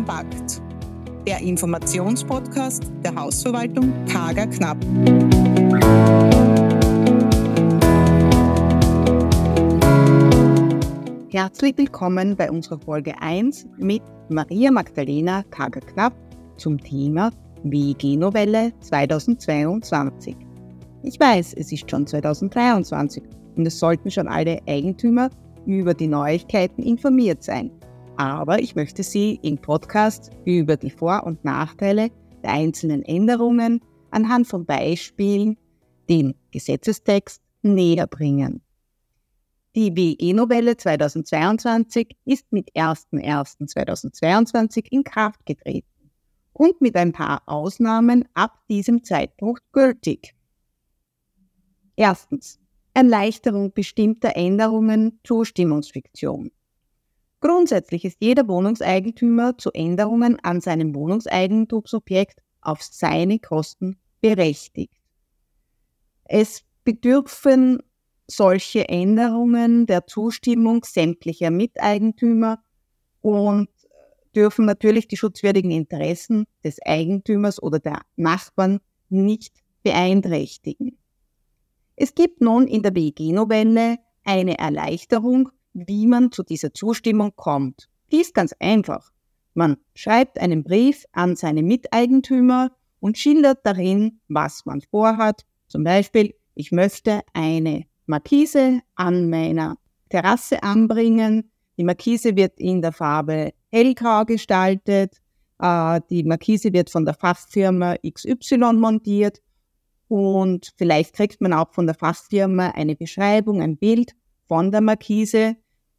Kompakt, der Informationspodcast der Hausverwaltung Kager Knapp. Herzlich willkommen bei unserer Folge 1 mit Maria Magdalena Kager Knapp zum Thema WG-Novelle 2022. Ich weiß, es ist schon 2023 und es sollten schon alle Eigentümer über die Neuigkeiten informiert sein. Aber ich möchte Sie im Podcast über die Vor- und Nachteile der einzelnen Änderungen anhand von Beispielen den Gesetzestext näher bringen. Die WE-Novelle 2022 ist mit 01.01.2022 in Kraft getreten und mit ein paar Ausnahmen ab diesem Zeitpunkt gültig. Erstens. Erleichterung bestimmter Änderungen Zustimmungsfiktion. Grundsätzlich ist jeder Wohnungseigentümer zu Änderungen an seinem Wohnungseigentumsobjekt auf seine Kosten berechtigt. Es bedürfen solche Änderungen der Zustimmung sämtlicher Miteigentümer und dürfen natürlich die schutzwürdigen Interessen des Eigentümers oder der Nachbarn nicht beeinträchtigen. Es gibt nun in der WG-Novelle eine Erleichterung, wie man zu dieser Zustimmung kommt. Die ist ganz einfach. Man schreibt einen Brief an seine Miteigentümer und schildert darin, was man vorhat. Zum Beispiel, ich möchte eine Markise an meiner Terrasse anbringen. Die Markise wird in der Farbe hellgrau gestaltet. Äh, die Markise wird von der Fachfirma XY montiert und vielleicht kriegt man auch von der Fachfirma eine Beschreibung, ein Bild von der Markise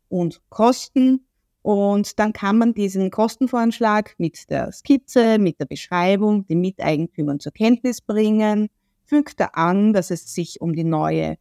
und Kosten. Und dann kann man diesen Kostenvoranschlag mit der Skizze, mit der Beschreibung den Miteigentümern zur Kenntnis bringen, fügt er an, dass es sich um die neue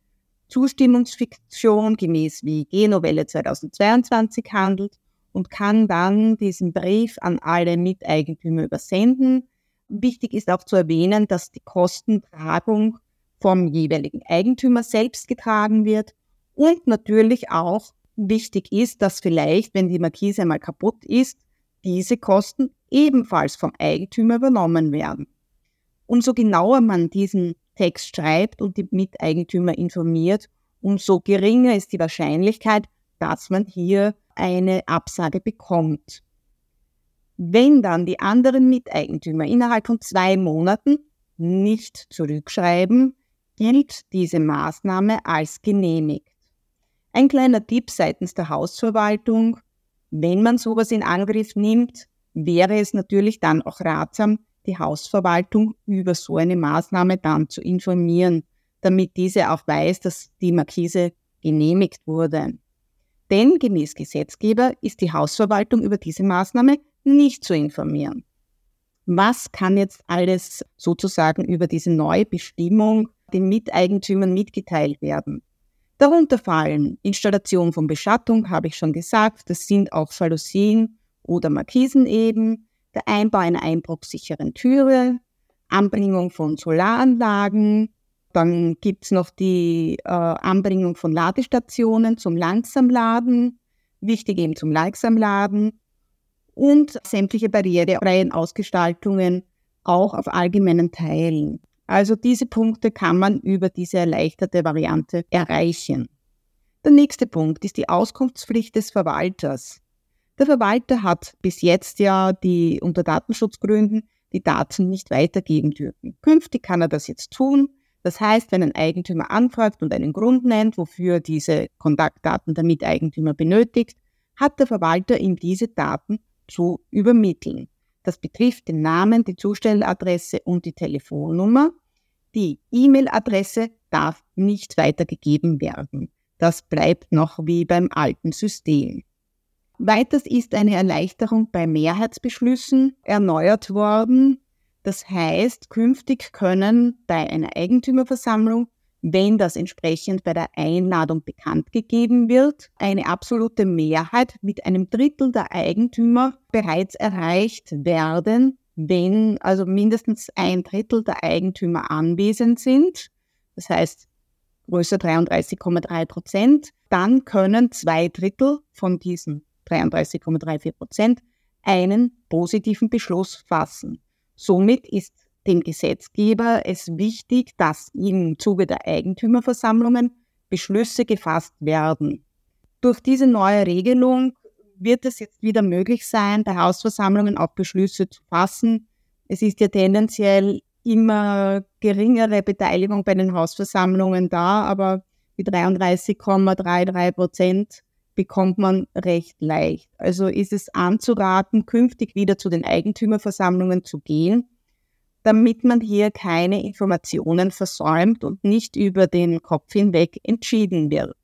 Zustimmungsfiktion gemäß WG-Novelle 2022 handelt und kann dann diesen Brief an alle Miteigentümer übersenden. Wichtig ist auch zu erwähnen, dass die Kostentragung vom jeweiligen Eigentümer selbst getragen wird und natürlich auch wichtig ist, dass vielleicht, wenn die Markise einmal kaputt ist, diese Kosten ebenfalls vom Eigentümer übernommen werden. Umso genauer man diesen Text schreibt und die Miteigentümer informiert, umso geringer ist die Wahrscheinlichkeit, dass man hier eine Absage bekommt. Wenn dann die anderen Miteigentümer innerhalb von zwei Monaten nicht zurückschreiben, gilt diese Maßnahme als genehmigt. Ein kleiner Tipp seitens der Hausverwaltung, wenn man sowas in Angriff nimmt, wäre es natürlich dann auch ratsam, die Hausverwaltung über so eine Maßnahme dann zu informieren, damit diese auch weiß, dass die Markise genehmigt wurde. Denn gemäß Gesetzgeber ist die Hausverwaltung über diese Maßnahme nicht zu informieren. Was kann jetzt alles sozusagen über diese neue Bestimmung den Miteigentümern mitgeteilt werden? Darunter fallen Installation von Beschattung, habe ich schon gesagt, das sind auch Jalousien oder Markisen eben, der Einbau einer einbruchsicheren Türe, Anbringung von Solaranlagen, dann gibt's noch die äh, Anbringung von Ladestationen zum Langsamladen, wichtig eben zum Langsamladen. Und sämtliche barrierefreien Ausgestaltungen auch auf allgemeinen Teilen. Also diese Punkte kann man über diese erleichterte Variante erreichen. Der nächste Punkt ist die Auskunftspflicht des Verwalters. Der Verwalter hat bis jetzt ja die unter Datenschutzgründen die Daten nicht weitergeben dürfen. Künftig kann er das jetzt tun. Das heißt, wenn ein Eigentümer anfragt und einen Grund nennt, wofür diese Kontaktdaten der Miteigentümer benötigt, hat der Verwalter ihm diese Daten zu übermitteln. Das betrifft den Namen, die Zustelladresse und die Telefonnummer. Die E-Mail-Adresse darf nicht weitergegeben werden. Das bleibt noch wie beim alten System. Weiters ist eine Erleichterung bei Mehrheitsbeschlüssen erneuert worden. Das heißt, künftig können bei einer Eigentümerversammlung wenn das entsprechend bei der Einladung bekannt gegeben wird, eine absolute Mehrheit mit einem Drittel der Eigentümer bereits erreicht werden, wenn also mindestens ein Drittel der Eigentümer anwesend sind. Das heißt, größer 33,3 Prozent, dann können zwei Drittel von diesen 33,34 Prozent einen positiven Beschluss fassen. Somit ist dem Gesetzgeber es wichtig, dass im Zuge der Eigentümerversammlungen Beschlüsse gefasst werden. Durch diese neue Regelung wird es jetzt wieder möglich sein, bei Hausversammlungen auch Beschlüsse zu fassen. Es ist ja tendenziell immer geringere Beteiligung bei den Hausversammlungen da, aber die 33,33 Prozent bekommt man recht leicht. Also ist es anzuraten, künftig wieder zu den Eigentümerversammlungen zu gehen, damit man hier keine Informationen versäumt und nicht über den Kopf hinweg entschieden wird.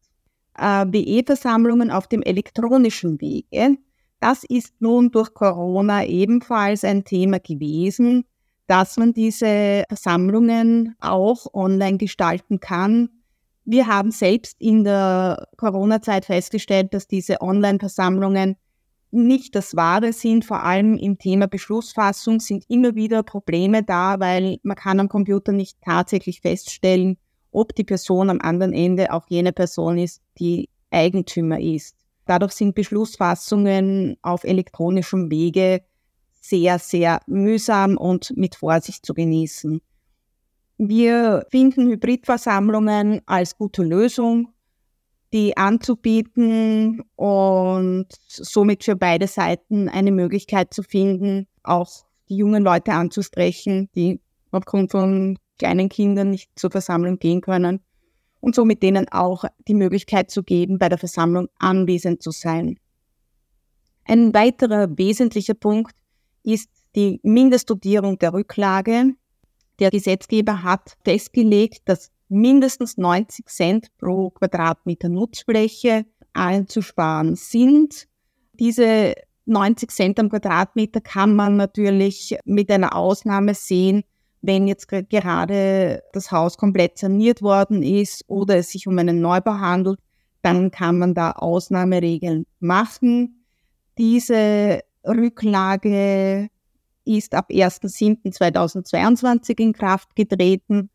Äh, BE-Versammlungen auf dem elektronischen Wege, das ist nun durch Corona ebenfalls ein Thema gewesen, dass man diese Versammlungen auch online gestalten kann. Wir haben selbst in der Corona-Zeit festgestellt, dass diese Online-Versammlungen nicht das Wahre sind. Vor allem im Thema Beschlussfassung sind immer wieder Probleme da, weil man kann am Computer nicht tatsächlich feststellen, ob die Person am anderen Ende auch jene Person ist, die Eigentümer ist. Dadurch sind Beschlussfassungen auf elektronischem Wege sehr, sehr mühsam und mit Vorsicht zu genießen. Wir finden Hybridversammlungen als gute Lösung, die anzubieten und somit für beide Seiten eine Möglichkeit zu finden, auch die jungen Leute anzusprechen, die aufgrund von kleinen Kindern nicht zur Versammlung gehen können und somit denen auch die Möglichkeit zu geben, bei der Versammlung anwesend zu sein. Ein weiterer wesentlicher Punkt ist die Mindestdotierung der Rücklage. Der Gesetzgeber hat festgelegt, dass mindestens 90 Cent pro Quadratmeter Nutzfläche einzusparen sind. Diese 90 Cent am Quadratmeter kann man natürlich mit einer Ausnahme sehen, wenn jetzt gerade das Haus komplett saniert worden ist oder es sich um einen Neubau handelt, dann kann man da Ausnahmeregeln machen. Diese Rücklage ist ab 1.7.2022 in Kraft getreten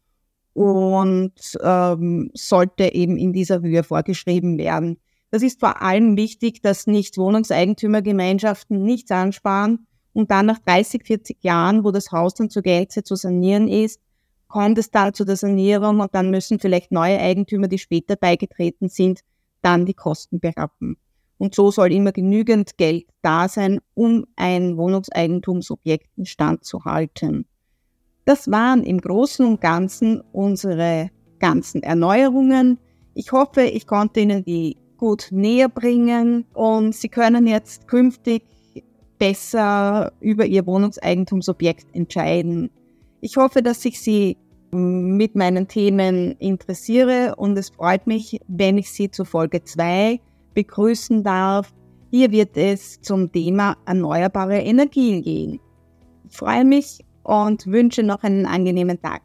und ähm, sollte eben in dieser Höhe vorgeschrieben werden. Das ist vor allem wichtig, dass nicht Wohnungseigentümergemeinschaften nichts ansparen und dann nach 30, 40 Jahren, wo das Haus dann zur Gänze zu sanieren ist, kommt es dann zu der Sanierung und dann müssen vielleicht neue Eigentümer, die später beigetreten sind, dann die Kosten berappen. Und so soll immer genügend Geld da sein, um ein Wohnungseigentumsobjekt in Stand zu halten. Das waren im Großen und Ganzen unsere ganzen Erneuerungen. Ich hoffe, ich konnte Ihnen die gut näher bringen und Sie können jetzt künftig besser über Ihr Wohnungseigentumsobjekt entscheiden. Ich hoffe, dass ich Sie mit meinen Themen interessiere und es freut mich, wenn ich Sie zu Folge 2 begrüßen darf. Hier wird es zum Thema erneuerbare Energien gehen. Ich freue mich und wünsche noch einen angenehmen Tag.